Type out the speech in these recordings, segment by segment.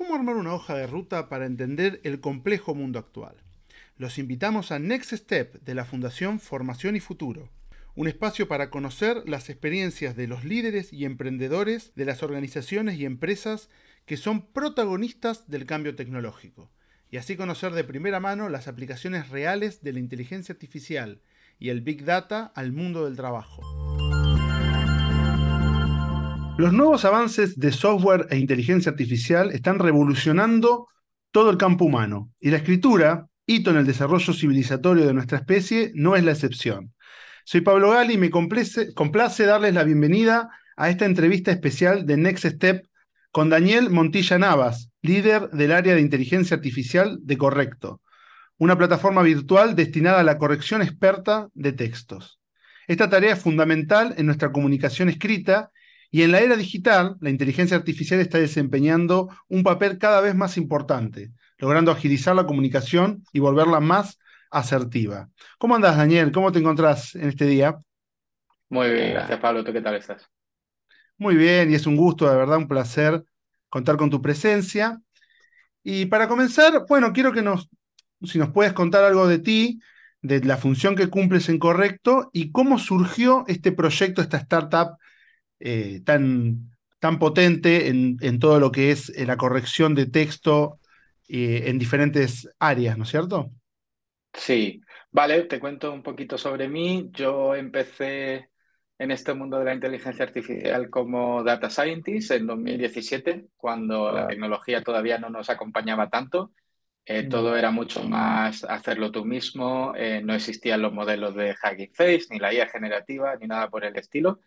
cómo armar una hoja de ruta para entender el complejo mundo actual. Los invitamos a Next Step de la Fundación Formación y Futuro, un espacio para conocer las experiencias de los líderes y emprendedores de las organizaciones y empresas que son protagonistas del cambio tecnológico, y así conocer de primera mano las aplicaciones reales de la inteligencia artificial y el Big Data al mundo del trabajo. Los nuevos avances de software e inteligencia artificial están revolucionando todo el campo humano y la escritura, hito en el desarrollo civilizatorio de nuestra especie, no es la excepción. Soy Pablo Gali y me complace, darles la bienvenida a esta entrevista especial de Next Step con Daniel Montilla Navas, líder del área de inteligencia artificial de Correcto, una plataforma virtual destinada a la corrección experta de textos. Esta tarea es fundamental en nuestra comunicación escrita y en la era digital, la inteligencia artificial está desempeñando un papel cada vez más importante, logrando agilizar la comunicación y volverla más asertiva. ¿Cómo andas, Daniel? ¿Cómo te encontrás en este día? Muy bien, gracias, Pablo. ¿Tú qué tal estás? Muy bien, y es un gusto, de verdad, un placer contar con tu presencia. Y para comenzar, bueno, quiero que nos, si nos puedes contar algo de ti, de la función que cumples en Correcto y cómo surgió este proyecto, esta startup eh, tan, tan potente en, todo lo que es eh, la corrección de texto eh, en diferentes áreas, ¿no es cierto? Sí, vale, te cuento un poquito sobre mí. Yo empecé en este mundo de la inteligencia artificial como data scientist en 2017, cuando la tecnología todavía no nos acompañaba tanto. Mm. todo era mucho más hacerlo tú mismo, no existían los modelos de Hugging Face, ni la IA generativa, ni nada por el estilo.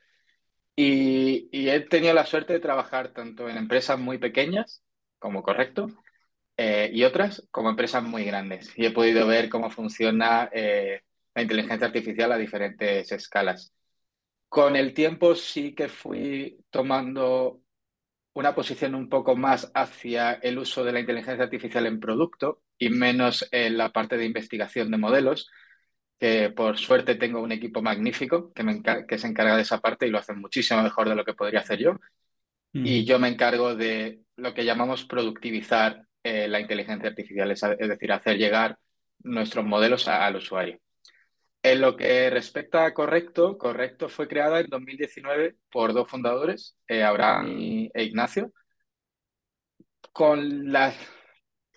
Y, he tenido la suerte de trabajar tanto en empresas muy pequeñas, como correcto, eh, y otras como empresas muy grandes. Y he podido ver cómo funciona eh, la inteligencia artificial a diferentes escalas. Con el tiempo sí que fui tomando una posición un poco más hacia el uso de la inteligencia artificial en producto y menos en la parte de investigación de modelos, que por suerte tengo un equipo magnífico que, me que se encarga de esa parte y lo hace muchísimo mejor de lo que podría hacer yo. Y yo me encargo de lo que llamamos productivizar eh, la inteligencia artificial, es, decir, hacer llegar nuestros modelos al usuario. En lo que respecta a Correcto, Correcto fue creada en 2019 por dos fundadores, eh, Abraham e Ignacio, con la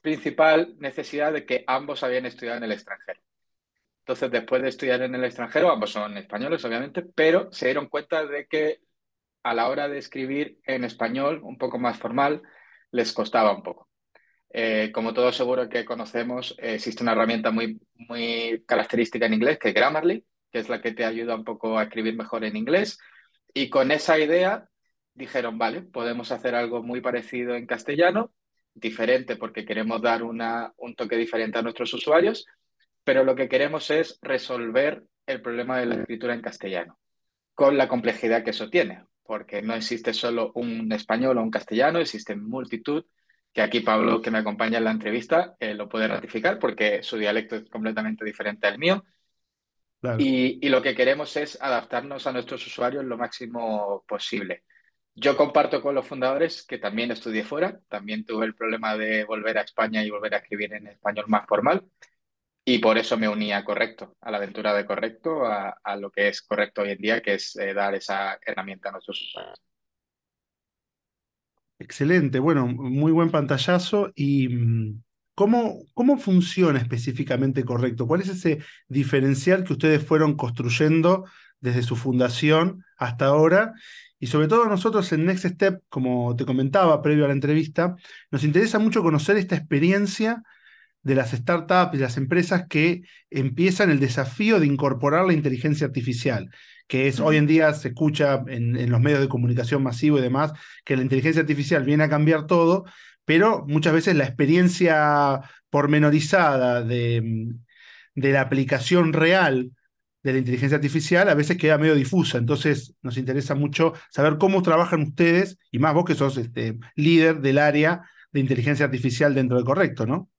principal necesidad de que ambos habían estudiado en el extranjero. Entonces, después de estudiar en el extranjero, ambos son españoles, obviamente, pero se dieron cuenta de que a la hora de escribir en español, un poco más formal, les costaba un poco. Eh, como todos seguro que conocemos, existe una herramienta muy, muy característica en inglés, que es Grammarly, que es la que te ayuda un poco a escribir mejor en inglés. Y con esa idea dijeron, vale, podemos hacer algo muy parecido en castellano, diferente porque queremos dar una, un toque diferente a nuestros usuarios, pero lo que queremos es resolver el problema de la escritura en castellano, con la complejidad que eso tiene, porque no existe solo un español o un castellano, existen multitud, que aquí Pablo, que me acompaña en la entrevista, eh, lo puede ratificar porque su dialecto es completamente diferente al mío. Y, y, lo que queremos es adaptarnos a nuestros usuarios lo máximo posible. Yo comparto con los fundadores que también estudié fuera, también tuve el problema de volver a España y volver a escribir en español más formal. Y por eso me uní a Correcto, a la aventura de Correcto, a, lo que es correcto hoy en día, que es eh, dar esa herramienta a nuestros usuarios. Excelente, bueno, muy buen pantallazo. ¿Y cómo, cómo funciona específicamente Correcto? ¿Cuál es ese diferencial que ustedes fueron construyendo desde su fundación hasta ahora? Y sobre todo nosotros en Next Step, como te comentaba previo a la entrevista, nos interesa mucho conocer esta experiencia de las startups y las empresas que empiezan el desafío de incorporar la inteligencia artificial, que es hoy en día se escucha en, los medios de comunicación masivo y demás, que la inteligencia artificial viene a cambiar todo, pero muchas veces la experiencia pormenorizada de, de la aplicación real de la inteligencia artificial a veces queda medio difusa. Entonces nos interesa mucho saber cómo trabajan ustedes, y más vos que sos este, líder del área de inteligencia artificial dentro de Correcto, ¿no?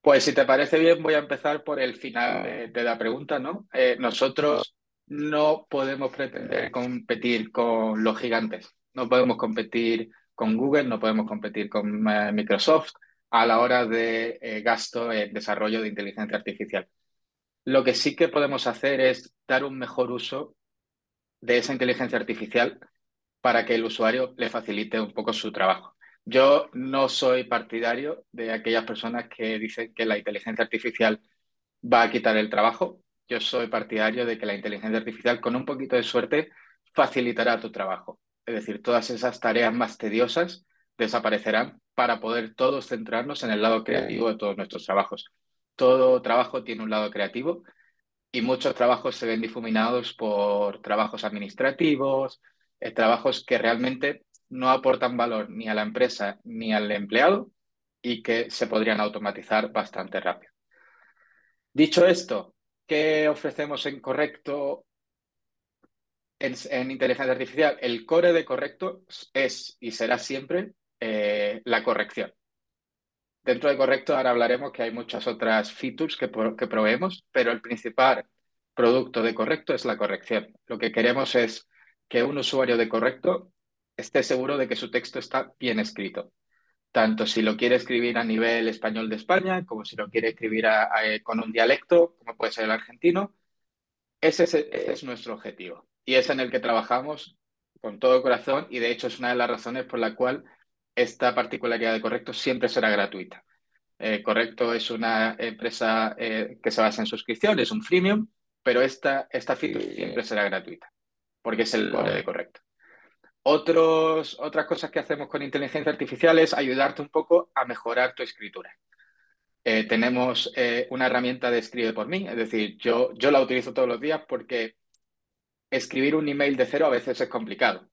Pues si te parece bien, voy a empezar por el final de, la pregunta, ¿no? Eh, nosotros no podemos pretender competir con los gigantes, no podemos competir con Google, no podemos competir con eh, Microsoft a la hora de eh, gasto en desarrollo de inteligencia artificial. Lo que sí que podemos hacer es dar un mejor uso de esa inteligencia artificial para que el usuario le facilite un poco su trabajo. Yo no soy partidario de aquellas personas que dicen que la inteligencia artificial va a quitar el trabajo. Yo soy partidario de que la inteligencia artificial, con un poquito de suerte, facilitará tu trabajo. Es decir, todas esas tareas más tediosas desaparecerán para poder todos centrarnos en el lado creativo de todos nuestros trabajos. Todo trabajo tiene un lado creativo y muchos trabajos se ven difuminados por trabajos administrativos, eh, trabajos que realmente no aportan valor ni a la empresa ni al empleado y que se podrían automatizar bastante rápido. Dicho esto, ¿qué ofrecemos en Correcto en, inteligencia artificial? El core de Correcto es y será siempre eh, la corrección. Dentro de Correcto ahora hablaremos que hay muchas otras features que, que proveemos, pero el principal producto de Correcto es la corrección. Lo que queremos es que un usuario de Correcto esté seguro de que su texto está bien escrito. Tanto si lo quiere escribir a nivel español de España, como si lo quiere escribir con un dialecto, como puede ser el argentino. Ese es, nuestro objetivo y es en el que trabajamos con todo corazón y de hecho es una de las razones por la cual esta particularidad de Correcto siempre será gratuita. Eh, Correcto es una empresa eh, que se basa en suscripción, es un freemium, pero esta, esta feature siempre será gratuita porque es el core de Correcto. Otros, otras cosas que hacemos con inteligencia artificial es ayudarte un poco a mejorar tu escritura. Eh, tenemos eh, una herramienta de escribe por mí, es decir, yo, yo la utilizo todos los días porque escribir un email de cero a veces es complicado.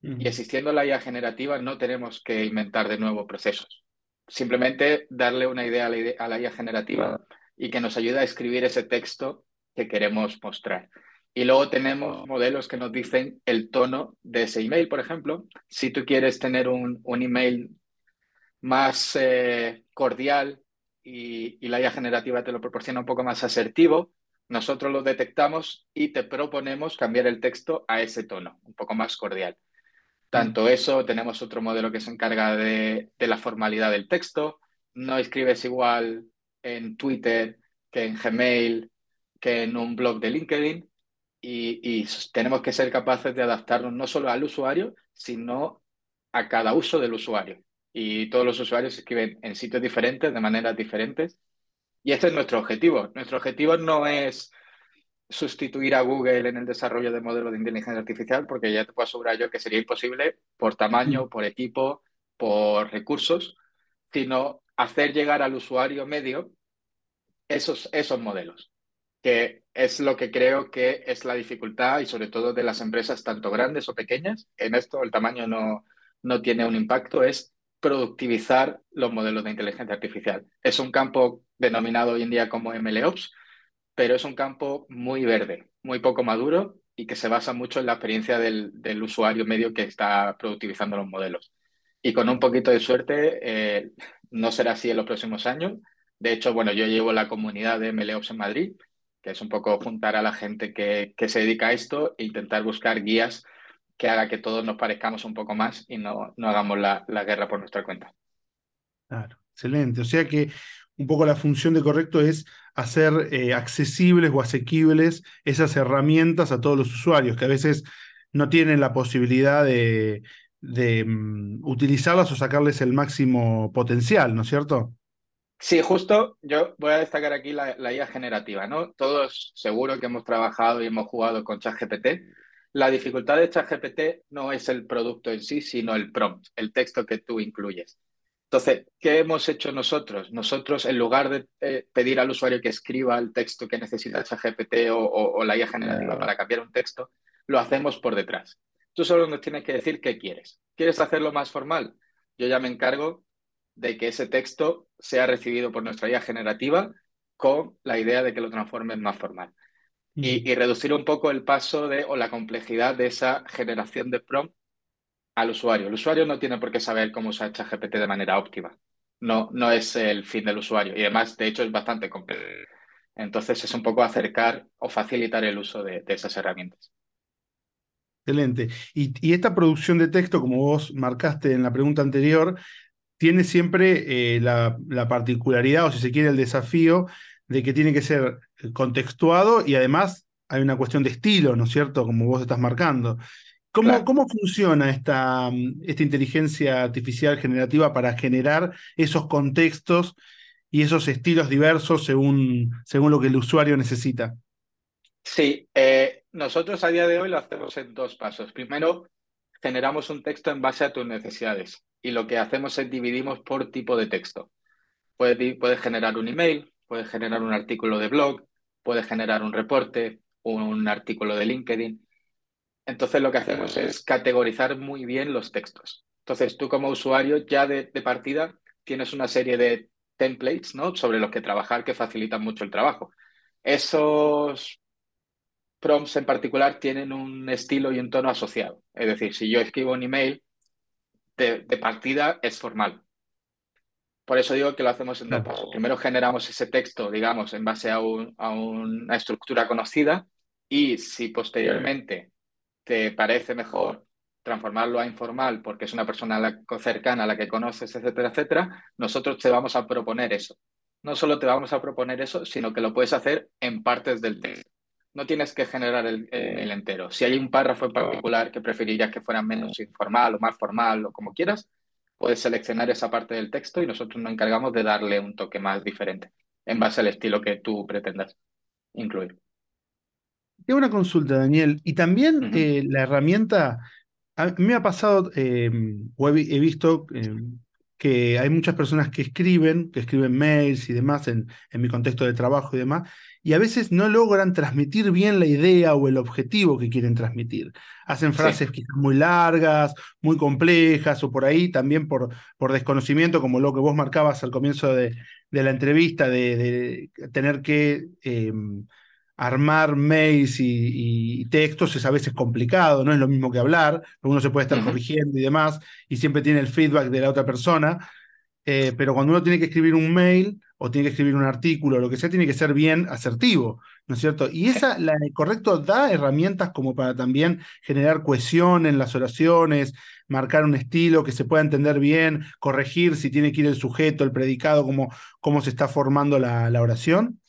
Y existiendo la IA generativa no tenemos que inventar de nuevo procesos. Simplemente darle una idea a la, a la IA generativa y que nos ayude a escribir ese texto que queremos mostrar. Y luego tenemos modelos que nos dicen el tono de ese email, por ejemplo. Si tú quieres tener un, un email más eh, cordial y, y, la IA generativa te lo proporciona un poco más asertivo, nosotros lo detectamos y te proponemos cambiar el texto a ese tono, un poco más cordial. Tanto mm. eso, tenemos otro modelo que se encarga de, de la formalidad del texto. No escribes igual en Twitter que en Gmail, que en un blog de LinkedIn y, tenemos que ser capaces de adaptarnos no solo al usuario, sino a cada uso del usuario. Y todos los usuarios escriben en sitios diferentes, de maneras diferentes. Y este es nuestro objetivo. Nuestro objetivo no es sustituir a Google en el desarrollo de modelos de inteligencia artificial, porque ya te puedo asegurar yo que sería imposible por tamaño, por equipo, por recursos, sino hacer llegar al usuario medio esos, esos modelos que es lo que creo que es la dificultad y sobre todo de las empresas tanto grandes o pequeñas. En esto el tamaño no, no tiene un impacto, es productivizar los modelos de inteligencia artificial. Es un campo denominado hoy en día como MLOps, pero es un campo muy verde, muy poco maduro y que se basa mucho en la experiencia del, del usuario medio que está productivizando los modelos. Y con un poquito de suerte, eh, no será así en los próximos años. De hecho, bueno, yo llevo la comunidad de MLOps en Madrid que es un poco juntar a la gente que, se dedica a esto e intentar buscar guías que haga que todos nos parezcamos un poco más y no, no hagamos la, guerra por nuestra cuenta. Claro, excelente. O sea que un poco la función de correcto es hacer eh, accesibles o asequibles esas herramientas a todos los usuarios que a veces no tienen la posibilidad de, mm, utilizarlas o sacarles el máximo potencial, ¿no es cierto? Sí, justo yo voy a destacar aquí la, IA generativa, ¿no? Todos seguro que hemos trabajado y hemos jugado con ChatGPT. La dificultad de ChatGPT no es el producto en sí, sino el prompt, el texto que tú incluyes. Entonces, ¿qué hemos hecho nosotros? Nosotros, en lugar de eh, pedir al usuario que escriba el texto que necesita ChatGPT o, o, la IA generativa para cambiar un texto, lo hacemos por detrás. Tú solo nos tienes que decir qué quieres. ¿Quieres hacerlo más formal? Yo ya me encargo de que ese texto sea recibido por nuestra IA generativa con la idea de que lo transforme en más formal. Y, reducir un poco el paso de, o la complejidad de esa generación de prompt al usuario. El usuario no tiene por qué saber cómo usar ChatGPT de manera óptima. No, no es el fin del usuario. Y además, de hecho, es bastante complejo. Entonces, es un poco acercar o facilitar el uso de esas herramientas. Excelente. Y, y, esta producción de texto, como vos marcaste en la pregunta anterior, tiene siempre eh, la, la, particularidad, o si se quiere, el desafío de que tiene que ser contextuado y además hay una cuestión de estilo, ¿no es cierto? Como vos estás marcando. ¿Cómo, claro. ¿Cómo, funciona esta, esta inteligencia artificial generativa para generar esos contextos y esos estilos diversos según, según lo que el usuario necesita? Sí, eh, nosotros a día de hoy lo hacemos en dos pasos. Primero, generamos un texto en base a tus necesidades y lo que hacemos es dividimos por tipo de texto. Puedes, puedes generar un email, puedes generar un artículo de blog, puedes generar un reporte, un artículo de LinkedIn. Entonces lo que hacemos es categorizar muy bien los textos. Entonces tú como usuario ya de, de partida tienes una serie de templates ¿no? sobre los que trabajar que facilitan mucho el trabajo. Esos prompts en particular tienen un estilo y un tono asociado. Es decir, si yo escribo un email, de, de partida es formal. Por eso digo que lo hacemos en dos pasos. Primero generamos ese texto, digamos, en base a, un, a una estructura conocida y si posteriormente te parece mejor transformarlo a informal porque es una persona cercana a la que conoces, etcétera, etcétera, nosotros te vamos a proponer eso. No solo te vamos a proponer eso, sino que lo puedes hacer en partes del texto. No tienes que generar el, el entero. Si hay un párrafo en particular que preferirías que fuera menos informal o más formal o como quieras, puedes seleccionar esa parte del texto y nosotros nos encargamos de darle un toque más diferente en base al estilo que tú pretendas incluir. Tengo una consulta, Daniel. Y también uh -huh. eh, la herramienta, a mí me ha pasado, eh, o he, he visto eh, que hay muchas personas que escriben, que escriben mails y demás en, en mi contexto de trabajo y demás, y a veces no logran transmitir bien la idea o el objetivo que quieren transmitir. Hacen frases sí. quizás muy largas, muy complejas, o por ahí también por, por desconocimiento, como lo que vos marcabas al comienzo de, de la entrevista, de, de tener que eh, armar mails y, y, textos es a veces complicado, no es lo mismo que hablar, uno se puede estar uh -huh. corrigiendo y demás, y siempre tiene el feedback de la otra persona, eh, pero cuando uno tiene que escribir un mail o tiene que escribir un artículo, lo que sea, tiene que ser bien asertivo, ¿no es cierto? Y esa, la correcto da herramientas como para también generar cohesión en las oraciones, marcar un estilo que se pueda entender bien, corregir si tiene que ir el sujeto, el predicado, cómo, cómo se está formando la, la oración.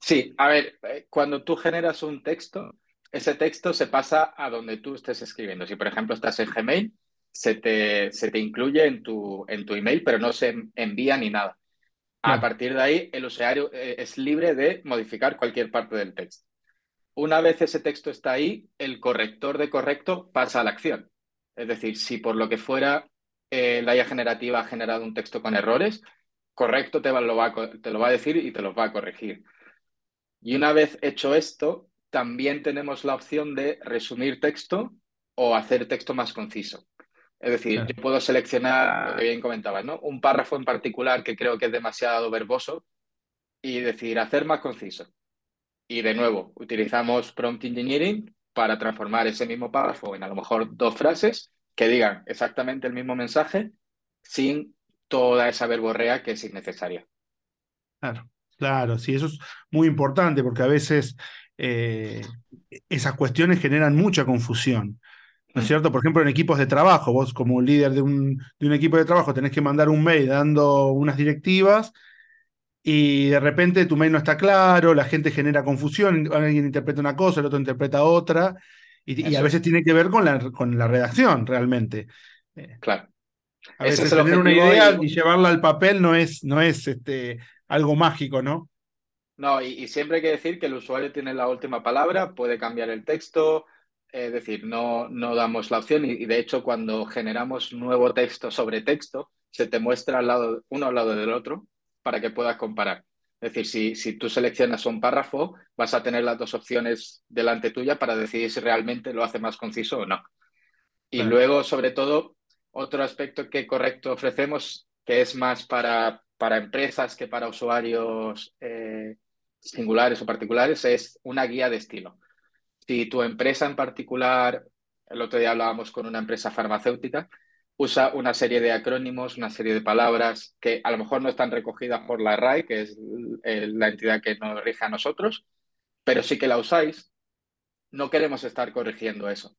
Sí, a ver, eh, cuando tú generas un texto, ese texto se pasa a donde tú estés escribiendo. Si, por ejemplo, estás en Gmail, se te, se te incluye en tu, en tu email, pero no se envía ni nada. A partir de ahí, el usuario eh, es libre de modificar cualquier parte del texto. Una vez ese texto está ahí, el corrector de correcto pasa a la acción. Es decir, si por lo que fuera eh, la IA generativa ha generado un texto con errores, correcto te, va, lo va, te lo va a decir y te los va a corregir. Y una vez hecho esto, también tenemos la opción de resumir texto o hacer texto más conciso. Es decir, claro. yo puedo seleccionar, lo que bien comentabas, ¿no? Un párrafo en particular que creo que es demasiado verboso y decir, hacer más conciso. Y de nuevo, utilizamos prompt engineering para transformar ese mismo párrafo en a lo mejor dos frases que digan exactamente el mismo mensaje sin toda esa verborrea que es innecesaria. Claro. Claro, sí, eso es muy importante porque a veces eh, esas cuestiones generan mucha confusión. ¿No es cierto? Por ejemplo, en equipos de trabajo, vos como líder de un, de un equipo de trabajo tenés que mandar un mail dando unas directivas y de repente tu mail no está claro, la gente genera confusión, alguien interpreta una cosa, el otro interpreta otra, y, y a veces tiene que ver con la, con la redacción realmente. Eh, claro. A veces es tener una idea y... y llevarla al papel no es, no es este, algo mágico, ¿no? No, y, y, siempre hay que decir que el usuario tiene la última palabra, puede cambiar el texto, es decir, no, no damos la opción y, y, de hecho cuando generamos nuevo texto sobre texto, se te muestra al lado, uno al lado del otro para que puedas comparar. Es decir, si, si tú seleccionas un párrafo, vas a tener las dos opciones delante tuya para decidir si realmente lo hace más conciso o no. Y luego, sobre todo, otro aspecto que correcto ofrecemos, que es más para para empresas que para usuarios eh, singulares o particulares es una guía de estilo. Si tu empresa en particular, el otro día hablábamos con una empresa farmacéutica, usa una serie de acrónimos, una serie de palabras que a lo mejor no están recogidas por la RAE, que es la entidad que nos rige a nosotros, pero sí que la usáis, no queremos estar corrigiendo eso.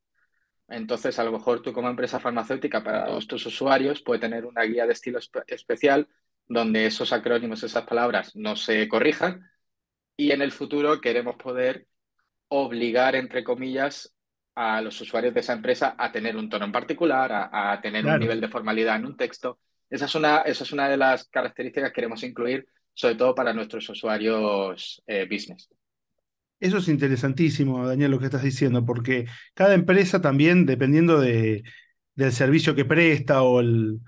Entonces, a lo mejor tú como empresa farmacéutica para todos tus usuarios puede tener una guía de estilo espe- especial donde esos acrónimos, esas palabras no se corrijan y en el futuro queremos poder obligar, entre comillas, a los usuarios de esa empresa a tener un tono en particular, a, a tener un nivel de formalidad en un texto. Esa es una, esa es una de las características que queremos incluir, sobre todo para nuestros usuarios eh, business. Eso es interesantísimo, Daniel, lo que estás diciendo, porque cada empresa también, dependiendo de, del servicio que presta o el,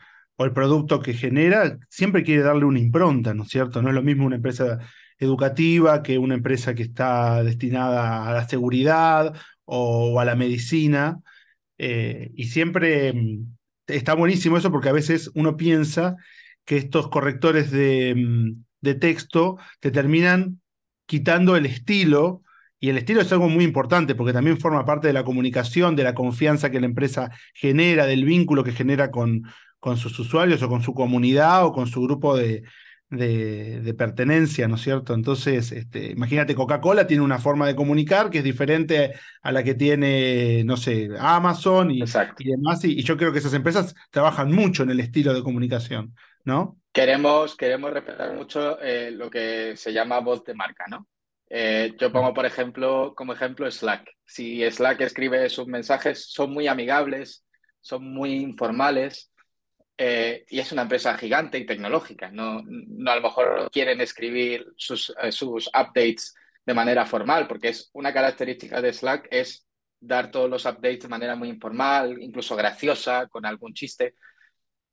o el producto que genera, siempre quiere darle una impronta, ¿no es cierto? No es lo mismo una empresa educativa que una empresa que está destinada a la seguridad o, a la medicina. Eh, y siempre mm, está buenísimo eso porque a veces uno piensa que estos correctores de, mm, de texto te terminan quitando el estilo. Y el estilo es algo muy importante porque también forma parte de la comunicación, de la confianza que la empresa genera, del vínculo que genera con, con sus usuarios o con su comunidad o con su grupo de, de, de pertenencia, ¿no es cierto? Entonces, este, imagínate, Coca-Cola tiene una forma de comunicar que es diferente a la que tiene, no sé, Amazon y, y demás. Y, y yo creo que esas empresas trabajan mucho en el estilo de comunicación, ¿no? Queremos, queremos respetar mucho eh, lo que se llama voz de marca, ¿no? Eh, yo pongo, por ejemplo, como ejemplo Slack. Si Slack escribe sus mensajes, son muy amigables, son muy informales, eh, y es una empresa gigante y tecnológica. No, no a lo mejor quieren escribir sus, eh, sus updates de manera formal, porque es una característica de Slack es dar todos los updates de manera muy informal, incluso graciosa, con algún chiste.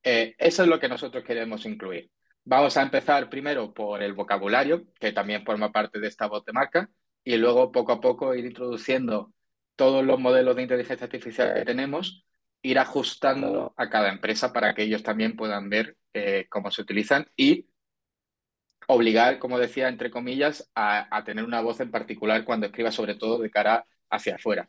Eh, eso es lo que nosotros queremos incluir. Vamos a empezar primero por el vocabulario, que también forma parte de esta voz de marca, y luego poco a poco ir introduciendo todos los modelos de inteligencia artificial que tenemos, ir ajustándolo a cada empresa para que ellos también puedan ver eh, cómo se utilizan y obligar, como decía, entre comillas, a, a tener una voz en particular cuando escriba, sobre todo de cara hacia afuera.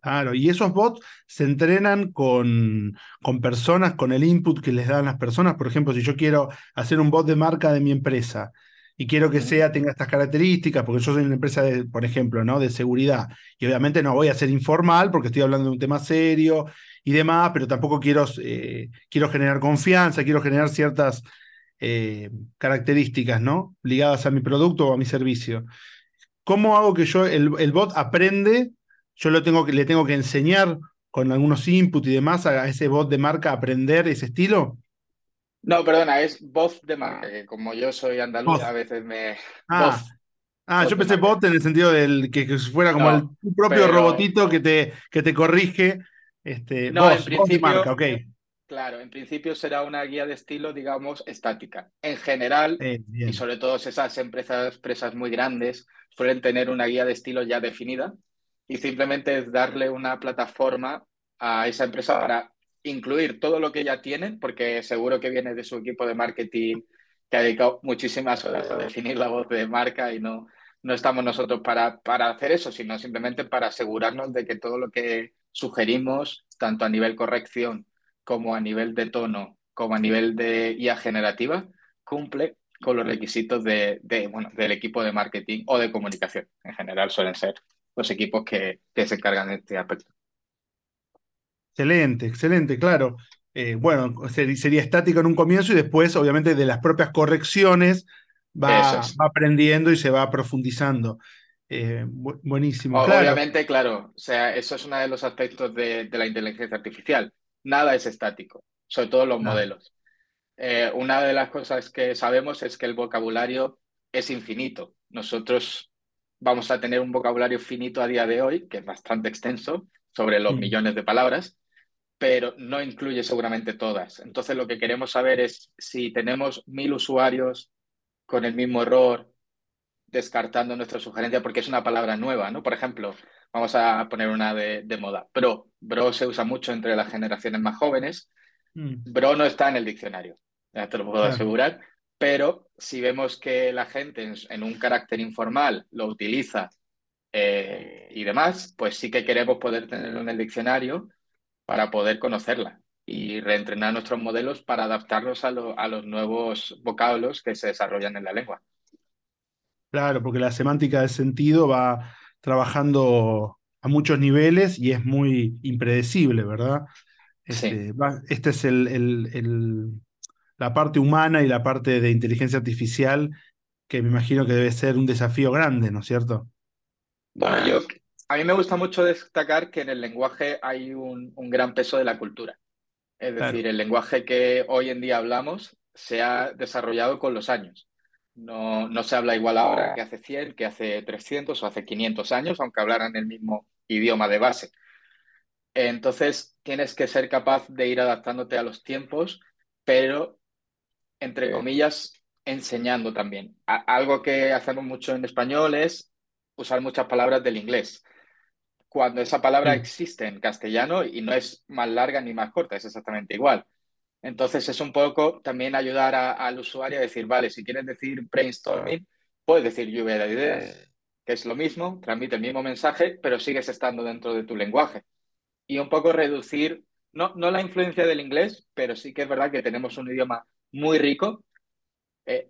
Claro, y esos bots se entrenan con, con personas, con el input que les dan las personas. Por ejemplo, si yo quiero hacer un bot de marca de mi empresa y quiero que sea, tenga estas características, porque yo soy una empresa, de, por ejemplo, ¿no? de seguridad, y obviamente no voy a ser informal porque estoy hablando de un tema serio y demás, pero tampoco quiero, eh, quiero generar confianza, quiero generar ciertas eh, características, ¿no? Ligadas a mi producto o a mi servicio. ¿Cómo hago que yo, el, el bot aprende? Yo lo tengo que, le tengo que enseñar con algunos inputs y demás a ese bot de marca a aprender ese estilo. No, perdona, es voz de marca, que como yo soy andaluz, a veces me... Ah, Voz, ah, voz yo pensé bot en el sentido del que, que fuera como el tu propio pero robotito que te, que te corrige. Este, no, en voz, voz de marca, principio, ok. claro, en principio será una guía de estilo, digamos, estática. En general, Eh, y sobre todo esas empresas, empresas muy grandes, suelen tener una guía de estilo ya definida y simplemente es darle una plataforma a esa empresa para incluir todo lo que ya tienen, porque seguro que viene de su equipo de marketing que ha dedicado muchísimas horas a definir la voz de marca y no, no estamos nosotros para, para hacer eso, sino simplemente para asegurarnos de que todo lo que sugerimos, tanto a nivel corrección como a nivel de tono, como a nivel de IA generativa, cumple con los requisitos de, bueno, del equipo de marketing o de comunicación. En general suelen ser los equipos que, que se encargan de este aspecto. Excelente, excelente, claro. Eh, bueno, ser- sería estático en un comienzo y después, obviamente, de las propias correcciones va, es. va aprendiendo y se va profundizando. Eh, bu- buenísimo, O- claro. obviamente, claro, o sea, eso es uno de los aspectos de, de la inteligencia artificial. Nada es estático, sobre todo los modelos. Eh, una de las cosas que sabemos es que el vocabulario es infinito. Nosotros vamos a tener un vocabulario finito a día de hoy, que es bastante extenso, sobre los mm, millones de palabras, pero no incluye seguramente todas. Entonces, lo que queremos saber es si tenemos mil usuarios con el mismo error, descartando nuestra sugerencia, porque es una palabra nueva, ¿no? Por ejemplo, vamos a poner una de, de moda, bro. Bro se usa mucho entre las generaciones más jóvenes mm, Bro no está en el diccionario, ya te lo puedo claro. asegurar, pero si vemos que la gente en, en un carácter informal lo utiliza eh, y demás, pues sí que queremos poder tenerlo en el diccionario para poder conocerla y reentrenar nuestros modelos para adaptarlos a, lo- a los nuevos vocablos que se desarrollan en la lengua. Claro, porque la semántica del sentido va trabajando. a muchos niveles y es muy impredecible, ¿verdad? Sí. Este, este es el, el, el, la parte humana y la parte de inteligencia artificial que me imagino que debe ser un desafío grande, ¿no es cierto? Bueno, yo, a mí me gusta mucho destacar que en el lenguaje hay un, un gran peso de la cultura. Es decir, el lenguaje que hoy en día hablamos se ha desarrollado con los años. No, no se habla igual ahora que hace 100, que hace 300 o hace 500 años, aunque hablaran el mismo idioma de base. Entonces, tienes que ser capaz de ir adaptándote a los tiempos, pero, entre comillas, enseñando también. A- algo que hacemos mucho en español es usar muchas palabras del inglés. Cuando esa palabra Sí, existe en castellano y no es más larga ni más corta, es exactamente igual. Entonces es un poco también ayudar a- al usuario a decir, vale, si quieres decir brainstorming, puedes decir lluvia de ideas, que es lo mismo, transmite el mismo mensaje, pero sigues estando dentro de tu lenguaje. Y un poco reducir, no, no la influencia del inglés, pero sí que es verdad que tenemos un idioma muy rico, eh,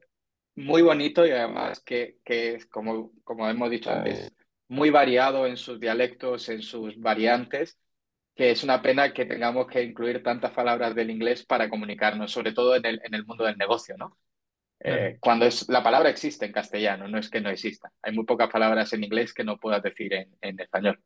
muy bonito y además que, que es, como, como hemos dicho antes, muy variado en sus dialectos, en sus variantes que es una pena que tengamos que incluir tantas palabras del inglés para comunicarnos, sobre todo en el, en el mundo del negocio, ¿no? Eh, cuando es, la palabra existe en castellano, no es que no exista. Hay muy pocas palabras en inglés que no puedas decir en, en español.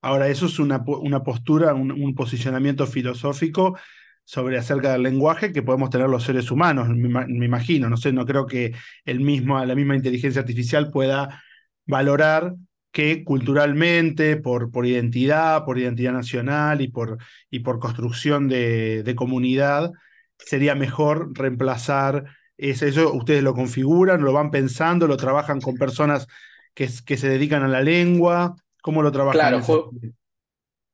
Ahora, eso es una, una postura, un, un posicionamiento filosófico sobre acerca del lenguaje que podemos tener los seres humanos, me, me imagino. No sé, no creo que el mismo, la misma inteligencia artificial pueda valorar que culturalmente, por, por identidad, por identidad nacional y por, y por construcción de, de comunidad, sería mejor reemplazar ese- eso. Ustedes lo configuran, lo van pensando, lo trabajan con personas que, que se dedican a la lengua. ¿Cómo lo trabajan Claro, ju-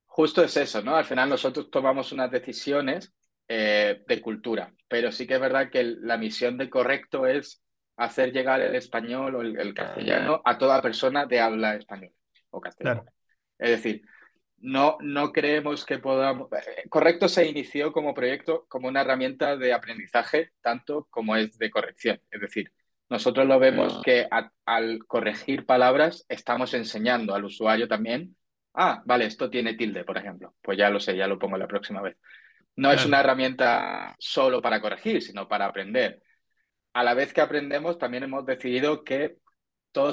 justo es eso, ¿no? Al final nosotros tomamos unas decisiones eh, de cultura, pero sí que es verdad que la misión de Correcto es hacer llegar el español o el, el castellano a toda persona de habla español o castellano. Claro, Es decir, No, no creemos que podamos. eh, Correcto se inició como proyecto, como una herramienta de aprendizaje, tanto como es de corrección. Es decir, nosotros lo vemos que a- al corregir palabras estamos enseñando al usuario también. Ah, vale, esto tiene tilde, por ejemplo. Pues ya lo sé, ya lo pongo la próxima vez. No es una herramienta solo para corregir, sino para aprender. A la vez que aprendemos, también hemos decidido que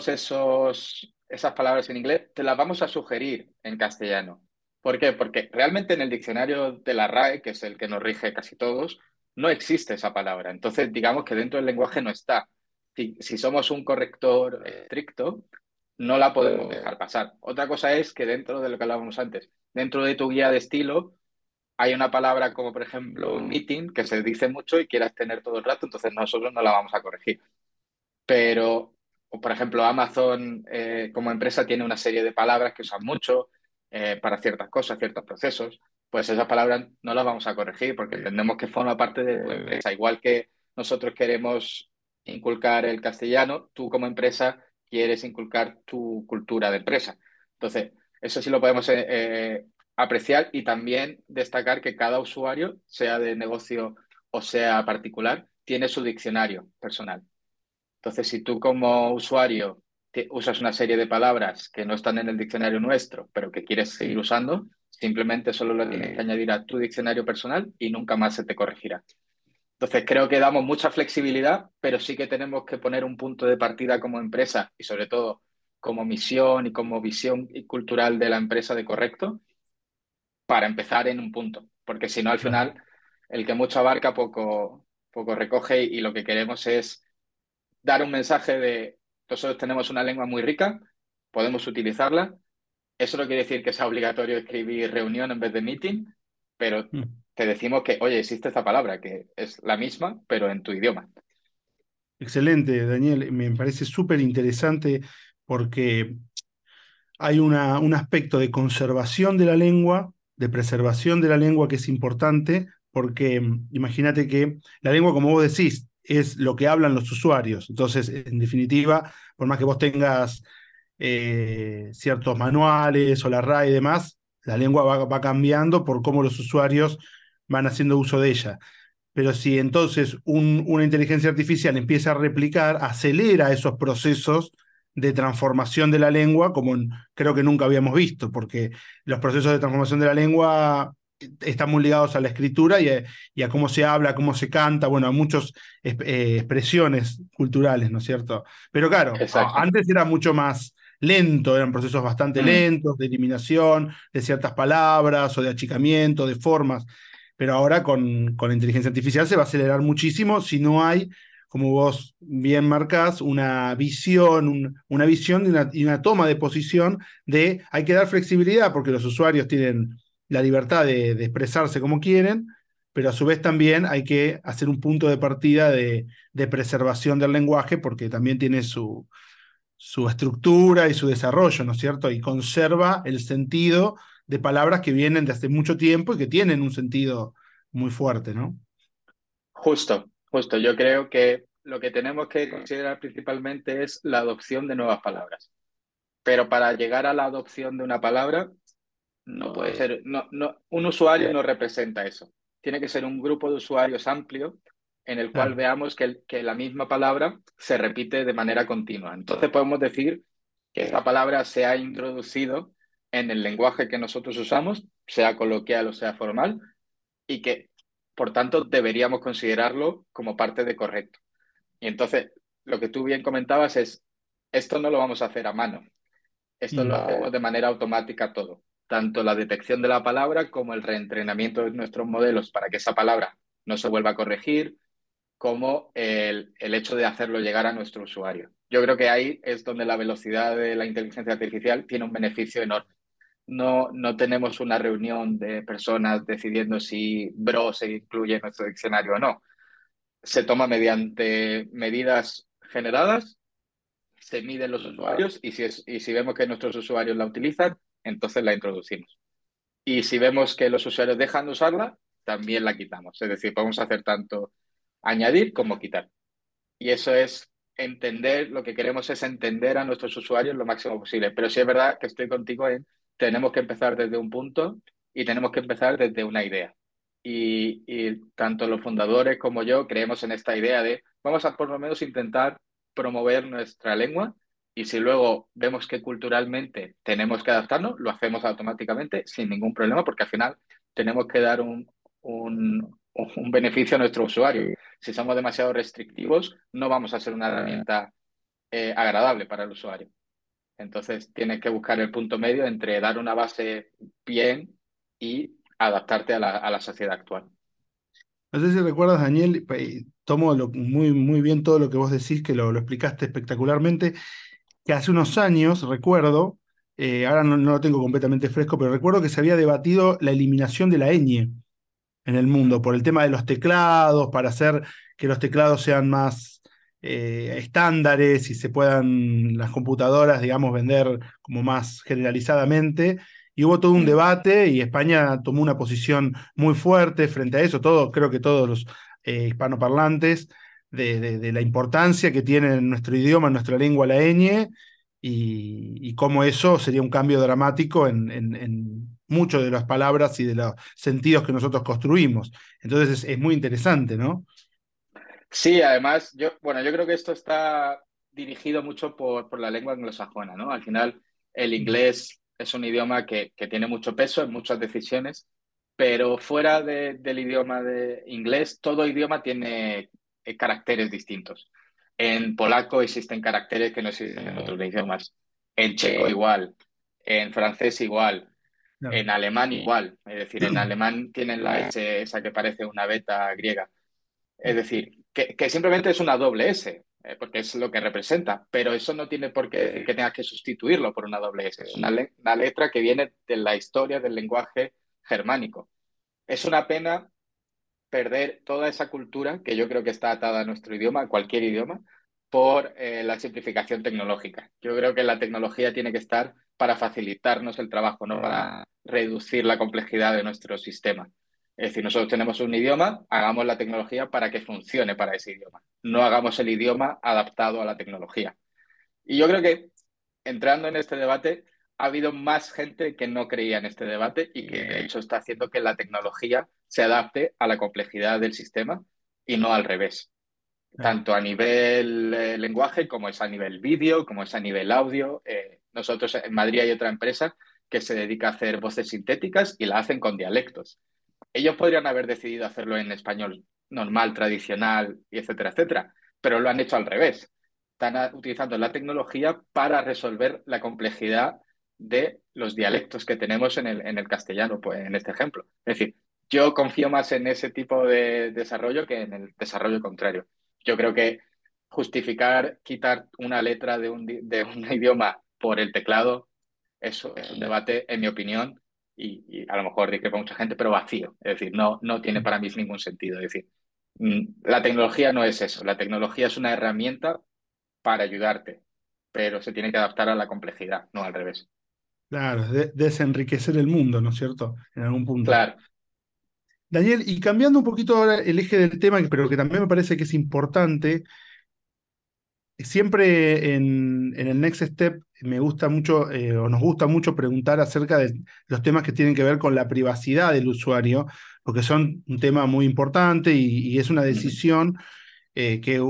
esos esas palabras en inglés te las vamos a sugerir en castellano. ¿Por qué? Porque realmente en el diccionario de la RAE, que es el que nos rige casi todos, no existe esa palabra. Entonces, digamos que dentro del lenguaje no está. Si, si somos un corrector estricto, no la podemos dejar pasar. Otra cosa es que dentro de lo que hablábamos antes, dentro de tu guía de estilo, hay una palabra como, por ejemplo, meeting, que se dice mucho y quieras tener todo el rato, entonces nosotros no la vamos a corregir pero, por ejemplo, Amazon eh, como empresa tiene una serie de palabras que usan mucho eh, para ciertas cosas, ciertos procesos, pues esas palabras no las vamos a corregir porque entendemos que forma parte de tu empresa. Igual que nosotros queremos inculcar el castellano, tú como empresa quieres inculcar tu cultura de empresa. Entonces, eso sí lo podemos eh, apreciar y también destacar que cada usuario, sea de negocio o sea particular, tiene su diccionario personal. Entonces, si tú como usuario usas una serie de palabras que no están en el diccionario nuestro, pero que quieres seguir usando, simplemente solo lo tienes que añadir a tu diccionario personal y nunca más se te corregirá. Entonces, creo que damos mucha flexibilidad, pero sí que tenemos que poner un punto de partida como empresa y sobre todo como misión y como visión cultural de la empresa de correcto para empezar en un punto, porque si no, al final, el que mucho abarca poco, poco recoge y lo que queremos es dar un mensaje de nosotros tenemos una lengua muy rica, podemos utilizarla. Eso no quiere decir que sea obligatorio escribir reunión en vez de meeting, pero Mm. te decimos que, oye, existe esta palabra, que es la misma, pero en tu idioma. Excelente, Daniel. Me parece súper interesante porque hay una, un aspecto de conservación de la lengua, de preservación de la lengua que es importante, porque mm, imagínate que la lengua, como vos decís, es lo que hablan los usuarios. Entonces, en definitiva, por más que vos tengas eh, ciertos manuales o la RAE y demás, la lengua va, va cambiando por cómo los usuarios van haciendo uso de ella. Pero si entonces un- una inteligencia artificial empieza a replicar, acelera esos procesos de transformación de la lengua como creo que nunca habíamos visto, porque los procesos de transformación de la lengua están muy ligados a la escritura y a, cómo se habla, cómo se canta, bueno, a muchas eh, expresiones culturales, ¿no es cierto? Pero claro, antes era mucho más lento, eran procesos bastante mm. lentos de eliminación de ciertas palabras o de achicamiento, de formas, pero ahora con, con la inteligencia artificial se va a acelerar muchísimo si no hay como vos bien marcás, una visión, una visión y una, toma de posición de hay que dar flexibilidad porque los usuarios tienen la libertad de, expresarse como quieren, pero a su vez también hay que hacer un punto de partida de, preservación del lenguaje porque también tiene su, su estructura y su desarrollo, ¿no es cierto? Y conserva el sentido de palabras que vienen de hace mucho tiempo y que tienen un sentido muy fuerte, ¿no? Justo, justo. Yo creo que lo que tenemos que considerar principalmente es la adopción de nuevas palabras. Pero para llegar a la adopción de una palabra, no puede ser, no, no, un usuario no representa eso. Tiene que ser un grupo de usuarios amplio en el cual veamos que, que, la misma palabra se repite de manera continua. Entonces podemos decir que esa palabra se ha introducido en el lenguaje que nosotros usamos, sea coloquial o sea formal, y que, por tanto, deberíamos considerarlo como parte de correcto. Y entonces, lo que tú bien comentabas es, esto no lo vamos a hacer a mano, esto lo hacemos de manera automática todo tanto la detección de la palabra como el reentrenamiento de nuestros modelos para que esa palabra no se vuelva a corregir, como el, el, hecho de hacerlo llegar a nuestro usuario. Yo creo que ahí es donde la velocidad de la inteligencia artificial tiene un beneficio enorme. No, no tenemos una reunión de personas decidiendo si bro se incluye en nuestro diccionario o no. Se toma mediante medidas generadas, se miden los usuarios y si, es, y si vemos que nuestros usuarios la utilizan, entonces la introducimos. Y si vemos que los usuarios dejan de usarla, también la quitamos. Es decir, podemos hacer tanto añadir como quitar. Y eso es entender, lo que queremos es entender a nuestros usuarios lo máximo posible. Pero sí es verdad que estoy contigo en, tenemos que empezar desde un punto y tenemos que empezar desde una idea. Y, y tanto los fundadores como yo creemos en esta idea de, vamos a por lo menos intentar promover nuestra lengua y si luego vemos que culturalmente tenemos que adaptarnos, lo hacemos automáticamente sin ningún problema, porque al final tenemos que dar un, un, un beneficio a nuestro usuario. Si somos demasiado restrictivos, no vamos a ser una herramienta eh, agradable para el usuario. Entonces, tienes que buscar el punto medio entre dar una base bien y adaptarte a la, a la sociedad actual. No sé si recuerdas, Daniel, tomo muy, muy bien todo lo que vos decís, que lo, lo explicaste espectacularmente que hace unos años, recuerdo, eh, ahora no, lo tengo completamente fresco, pero recuerdo que se había debatido la eliminación de la ñ en el mundo por el tema de los teclados, para hacer que los teclados sean más eh, estándares y se puedan las computadoras, digamos, vender como más generalizadamente. Y hubo todo un debate y España tomó una posición muy fuerte frente a eso. Todo, creo que todos los eh, hispanoparlantes de, la importancia que tiene en nuestro idioma, nuestra lengua, la ñ, y, cómo eso sería un cambio dramático en, en, muchas de las palabras y de los sentidos que nosotros construimos. Entonces es, muy interesante, ¿no? Sí, además, yo, bueno, yo creo que esto está dirigido mucho por, por la lengua anglosajona, ¿no? Al final, el inglés es un idioma que, que tiene mucho peso en muchas decisiones, pero fuera del idioma de inglés, todo idioma tiene eh, caracteres distintos. En polaco existen caracteres que no existen en otros idiomas. En checo igual, en francés igual, en alemán igual. Es decir, en alemán tienen la S esa que parece una beta griega. Es decir, que, simplemente es una doble S, eh, porque es lo que representa, pero eso no tiene por qué que tengas que sustituirlo por una doble S. Es una, una letra que viene de la historia del lenguaje germánico. Es una pena perder toda esa cultura que yo creo que está atada a nuestro idioma, a cualquier idioma, por eh, la simplificación tecnológica. Yo creo que la tecnología tiene que estar para facilitarnos el trabajo, no para reducir la complejidad de nuestro sistema. Es decir, nosotros tenemos un idioma, hagamos la tecnología para que funcione para ese idioma. No hagamos el idioma adaptado a la tecnología. Y yo creo que entrando en este debate, ha habido más gente que no creía en este debate y que de hecho está haciendo que la tecnología se adapte a la complejidad del sistema y no al revés. tanto a nivel eh, lenguaje como es a nivel vídeo, como es a nivel audio. Eh, nosotros en Madrid hay otra empresa que se dedica a hacer voces sintéticas y la hacen con dialectos. Ellos podrían haber decidido hacerlo en español normal, tradicional, y etcétera, etcétera, pero lo han hecho al revés. Están utilizando la tecnología para resolver la complejidad de los dialectos que tenemos en el, en el castellano, pues, en este ejemplo. Es decir, yo confío más en ese tipo de desarrollo que en el desarrollo contrario. Yo creo que justificar quitar una letra de un, de un idioma por el teclado, eso es un debate, en mi opinión, y, a lo mejor para mucha gente, pero vacío. Es decir, no, no tiene para mí ningún sentido. Es decir, mm, la tecnología no es eso. La tecnología es una herramienta para ayudarte, pero se tiene que adaptar a la complejidad, no al revés. Claro, desenriquecer el mundo, ¿no es cierto? En algún punto. Claro. Daniel, y cambiando un poquito ahora el eje del tema, pero que también me parece que es importante, siempre en, el Next Step me gusta mucho, eh, o nos gusta mucho preguntar acerca de los temas que tienen que ver con la privacidad del usuario, porque son un tema muy importante y, es una decisión eh, que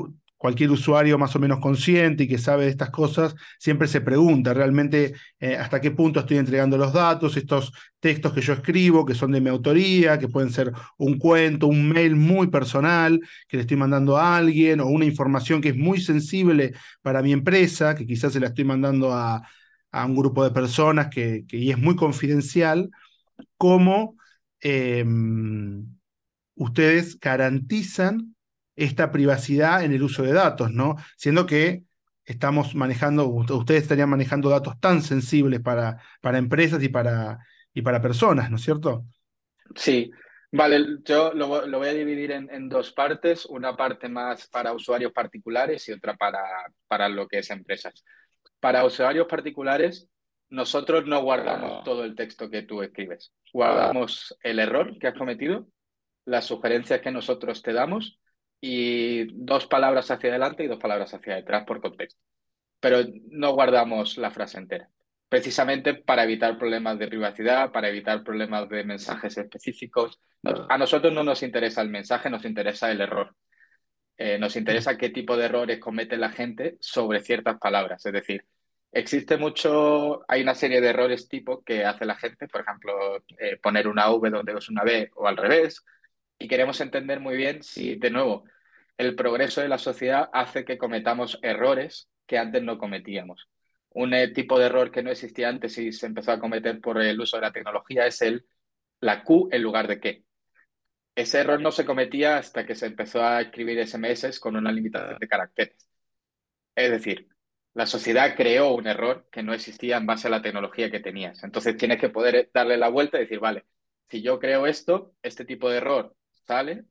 cualquier usuario más o menos consciente y que sabe de estas cosas, siempre se pregunta realmente eh, hasta qué punto estoy entregando los datos, estos textos que yo escribo, que son de mi autoría, que pueden ser un cuento, un mail muy personal que le estoy mandando a alguien, o una información que es muy sensible para mi empresa, que quizás se la estoy mandando a, un grupo de personas que, y es muy confidencial, cómo em, ustedes garantizan esta privacidad en el uso de datos, ¿no? Siendo que estamos manejando, ustedes estarían manejando datos tan sensibles para, para empresas y para, y para personas, ¿no es cierto? Sí, vale, yo lo, voy a dividir en, dos partes, una parte más para usuarios particulares y otra para, para lo que es empresas. Para usuarios particulares, nosotros no guardamos todo el texto que tú escribes, guardamos el error que has cometido, las sugerencias que nosotros te damos y dos palabras hacia adelante y dos palabras hacia detrás por contexto. Pero no guardamos la frase entera, precisamente para evitar problemas de privacidad, para evitar problemas de mensajes específicos. A nosotros no nos interesa el mensaje, nos interesa el error. Eh, nos interesa qué tipo de errores comete la gente sobre ciertas palabras. Es decir, existe mucho, hay una serie de errores tipo que hace la gente, por ejemplo, eh, poner una V donde es una B o al revés, y queremos entender muy bien si, de nuevo, el progreso de la sociedad hace que cometamos errores que antes no cometíamos. Un eh, tipo de error que no existía antes y se empezó a cometer por el uso de la tecnología es el la Q en lugar de qué. Ese error no se cometía hasta que se empezó a escribir SMS con una limitación de caracteres. Es decir, la sociedad creó un error que no existía en base a la tecnología que tenías. Entonces tienes que poder darle la vuelta y decir, vale, si yo creo esto, este tipo de error sale,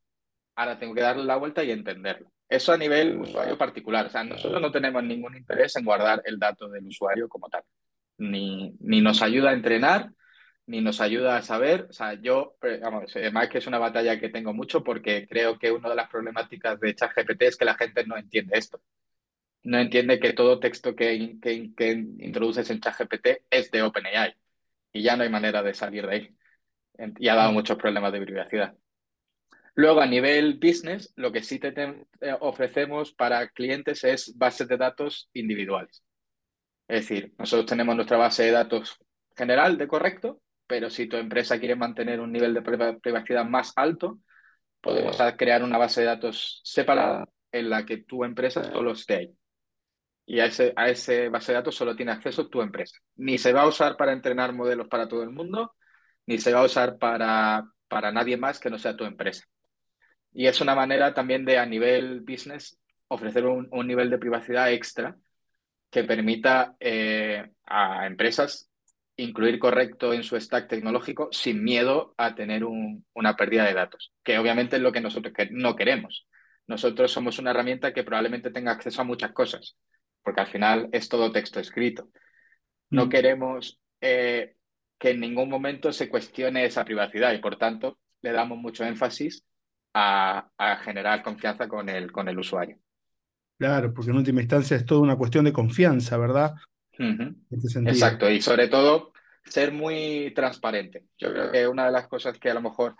ahora tengo que darle la vuelta y entenderlo. Eso a nivel usuario particular. O sea, nosotros no tenemos ningún interés en guardar el dato del usuario como tal. Ni, ni nos ayuda a entrenar, ni nos ayuda a saber. O sea, yo, vamos, además que es una batalla que tengo mucho porque creo que una de las problemáticas de ChatGPT es que la gente no entiende esto. No entiende que todo texto que, que, que introduces en ChatGPT es de OpenAI y ya no hay manera de salir de ahí. Y ha dado muchos problemas de privacidad. Luego, a nivel business, lo que sí te, eh, ofrecemos para clientes es bases de datos individuales. Es decir, nosotros tenemos nuestra base de datos general de correcto, pero si tu empresa quiere mantener un nivel de privacidad más alto, podemos crear una base de datos separada en la que tu empresa solo esté ahí. Y a ese, a ese base de datos solo tiene acceso tu empresa. Ni se va a usar para entrenar modelos para todo el mundo, ni se va a usar para, para nadie más que no sea tu empresa. Y es una manera también de, a nivel business, ofrecer un, nivel de privacidad extra que permita eh, a empresas incluir correcto en su stack tecnológico sin miedo a tener una pérdida de datos, que obviamente es lo que nosotros no queremos. Nosotros somos una herramienta que probablemente tenga acceso a muchas cosas, porque al final es todo texto escrito. No mm. queremos eh, que en ningún momento se cuestione esa privacidad y por tanto le damos mucho énfasis a, generar confianza con el, con el usuario. Claro, porque en última instancia es toda una cuestión de confianza, ¿verdad? Este Exacto, y sobre todo ser muy transparente. Yo creo que una de las cosas que a lo mejor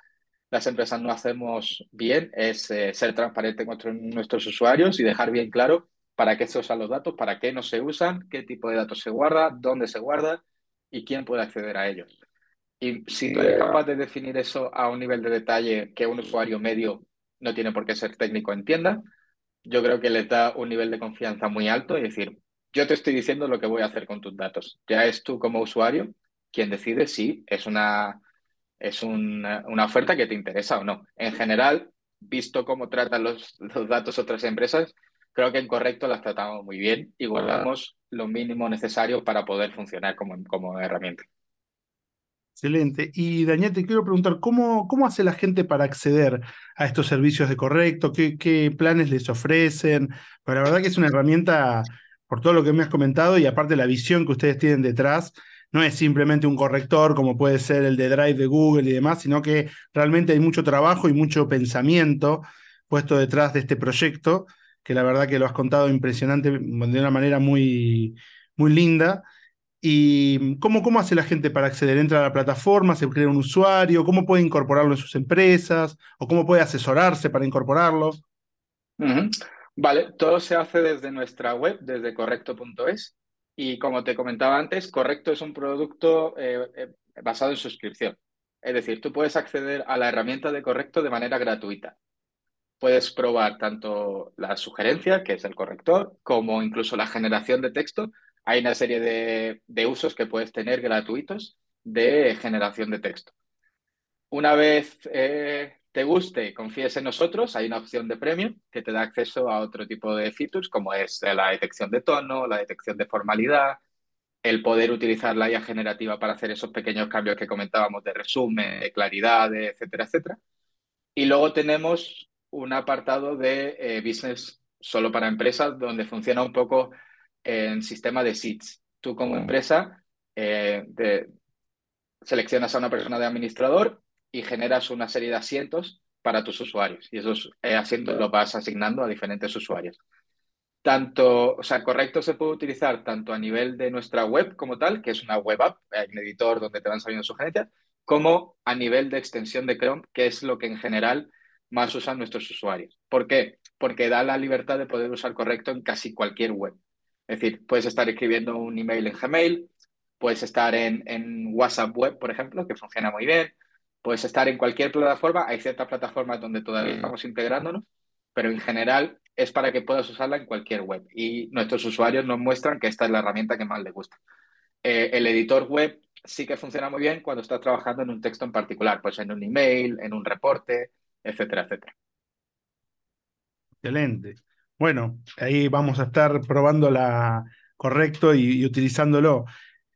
las empresas no hacemos bien es eh, ser transparente con nuestros usuarios y dejar bien claro para qué se usan los datos, para qué no se usan, qué tipo de datos se guarda, dónde se guarda y quién puede acceder a ellos. Y si tú eres capaz de definir eso a un nivel de detalle que un usuario medio no tiene por qué ser técnico entienda, yo creo que les da un nivel de confianza muy alto y decir, yo te estoy diciendo lo que voy a hacer con tus datos. Ya es tú como usuario quien decide si es una, es una, oferta que te interesa o no. En general, visto cómo tratan los, los datos otras empresas, creo que en correcto las tratamos muy bien y guardamos lo mínimo necesario para poder funcionar como, como herramienta. Excelente. Y Daniel, te quiero preguntar, ¿cómo, ¿cómo hace la gente para acceder a estos servicios de correcto? ¿Qué, qué planes les ofrecen? Pero la verdad que es una herramienta, por todo lo que me has comentado, y aparte la visión que ustedes tienen detrás, no es simplemente un corrector como puede ser el de Drive de Google y demás, sino que realmente hay mucho trabajo y mucho pensamiento puesto detrás de este proyecto, que la verdad que lo has contado impresionante, de una manera muy, muy linda. ¿Y cómo, cómo hace la gente para acceder? ¿Entra a la plataforma? ¿Se crea un usuario? ¿Cómo puede incorporarlo en sus empresas? ¿O cómo puede asesorarse para incorporarlo? Vale, todo se hace desde nuestra web, desde correcto.es. Y como te comentaba antes, Correcto es un producto eh, eh, basado en suscripción. Es decir, tú puedes acceder a la herramienta de Correcto de manera gratuita. Puedes probar tanto la sugerencia, que es el corrector, como incluso la generación de texto hay una serie de, usos que puedes tener gratuitos de generación de texto. Una vez eh, te guste confíes en nosotros, hay una opción de premium que te da acceso a otro tipo de features, como es la detección de tono, la detección de formalidad, el poder utilizar la IA generativa para hacer esos pequeños cambios que comentábamos de resumen, de claridad, etcétera, etcétera. Y luego tenemos un apartado de eh, business solo para empresas, donde funciona un poco en sistema de seats. Tú como empresa eh, seleccionas a una persona de administrador y generas una serie de asientos para tus usuarios y esos eh, asientos los vas asignando a diferentes usuarios. Tanto, o sea, correcto se puede utilizar tanto a nivel de nuestra web como tal, que es una web app, hay un editor donde te van saliendo sugerencias, como a nivel de extensión de Chrome, que es lo que en general más usan nuestros usuarios. ¿Por qué? Porque da la libertad de poder usar correcto en casi cualquier web. Es decir, puedes estar escribiendo un email en Gmail, puedes estar en, WhatsApp Web, por ejemplo, que funciona muy bien, puedes estar en cualquier plataforma. Hay ciertas plataformas donde todavía estamos integrándonos, pero en general es para que puedas usarla en cualquier web. Y nuestros usuarios nos muestran que esta es la herramienta que más les gusta. Eh, el editor web sí que funciona muy bien cuando estás trabajando en un texto en particular, pues en un email, en un reporte, etcétera, etcétera. Excelente. Bueno, ahí vamos a estar probándola correcto y, utilizándolo.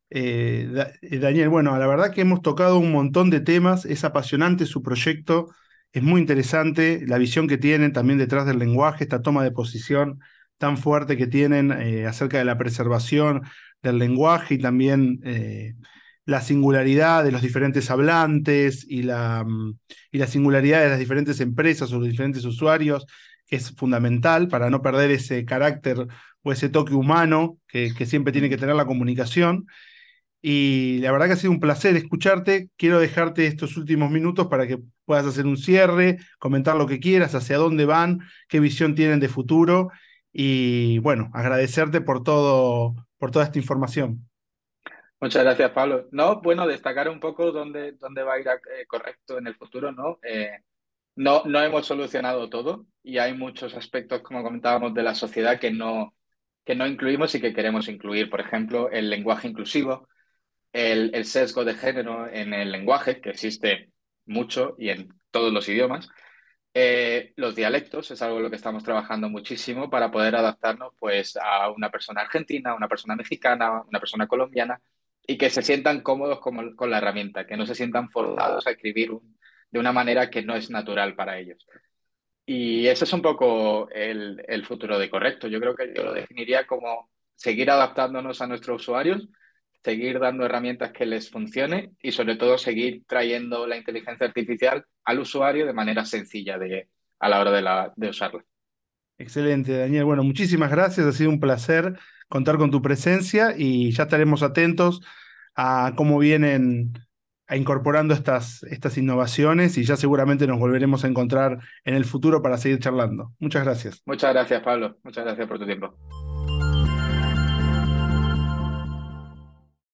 Eh, eh, Daniel, bueno, la verdad que hemos tocado un montón de temas, es apasionante su proyecto, es muy interesante la visión que tienen también detrás del lenguaje, esta toma de posición tan fuerte que tienen eh, acerca de la preservación del lenguaje y también la singularidad de los diferentes hablantes y la, mm, y la singularidad de las diferentes empresas o los diferentes usuarios es fundamental para no perder ese carácter o ese toque humano que, siempre tiene que tener la comunicación. Y la verdad que ha sido un placer escucharte. Quiero dejarte estos últimos minutos para que puedas hacer un cierre, comentar lo que quieras, hacia dónde van, qué visión tienen de futuro. Y bueno, agradecerte por todo, por toda esta información. Muchas gracias, Pablo. No, bueno, destacar un poco dónde, dónde va a ir eh, correcto en el futuro, ¿no? Eh, no, no hemos solucionado todo y hay muchos aspectos, como comentábamos, de la sociedad que no, que no incluimos y que queremos incluir. Por ejemplo, el lenguaje inclusivo, el, sesgo de género en el lenguaje, que existe mucho y en todos los idiomas. Eh, los dialectos es algo en lo que estamos trabajando muchísimo para poder adaptarnos pues, a una persona argentina, una persona mexicana, una persona colombiana y que se sientan cómodos con, con la herramienta, que no se sientan forzados a escribir un, de una manera que no es natural para ellos. Y ese es un poco el, futuro de Correcto. Yo creo que lo definiría como seguir adaptándonos a nuestros usuarios, seguir dando herramientas que les funcione y sobre todo seguir trayendo la inteligencia artificial al usuario de manera sencilla de, a la hora de, de usarla. Excelente, Daniel. Bueno, muchísimas gracias. Ha sido un placer contar con tu presencia y ya estaremos atentos a cómo vienen incorporando estas, estas innovaciones y ya seguramente nos volveremos a encontrar en el futuro para seguir charlando. Muchas gracias. Muchas gracias, Pablo. Muchas gracias por tu tiempo.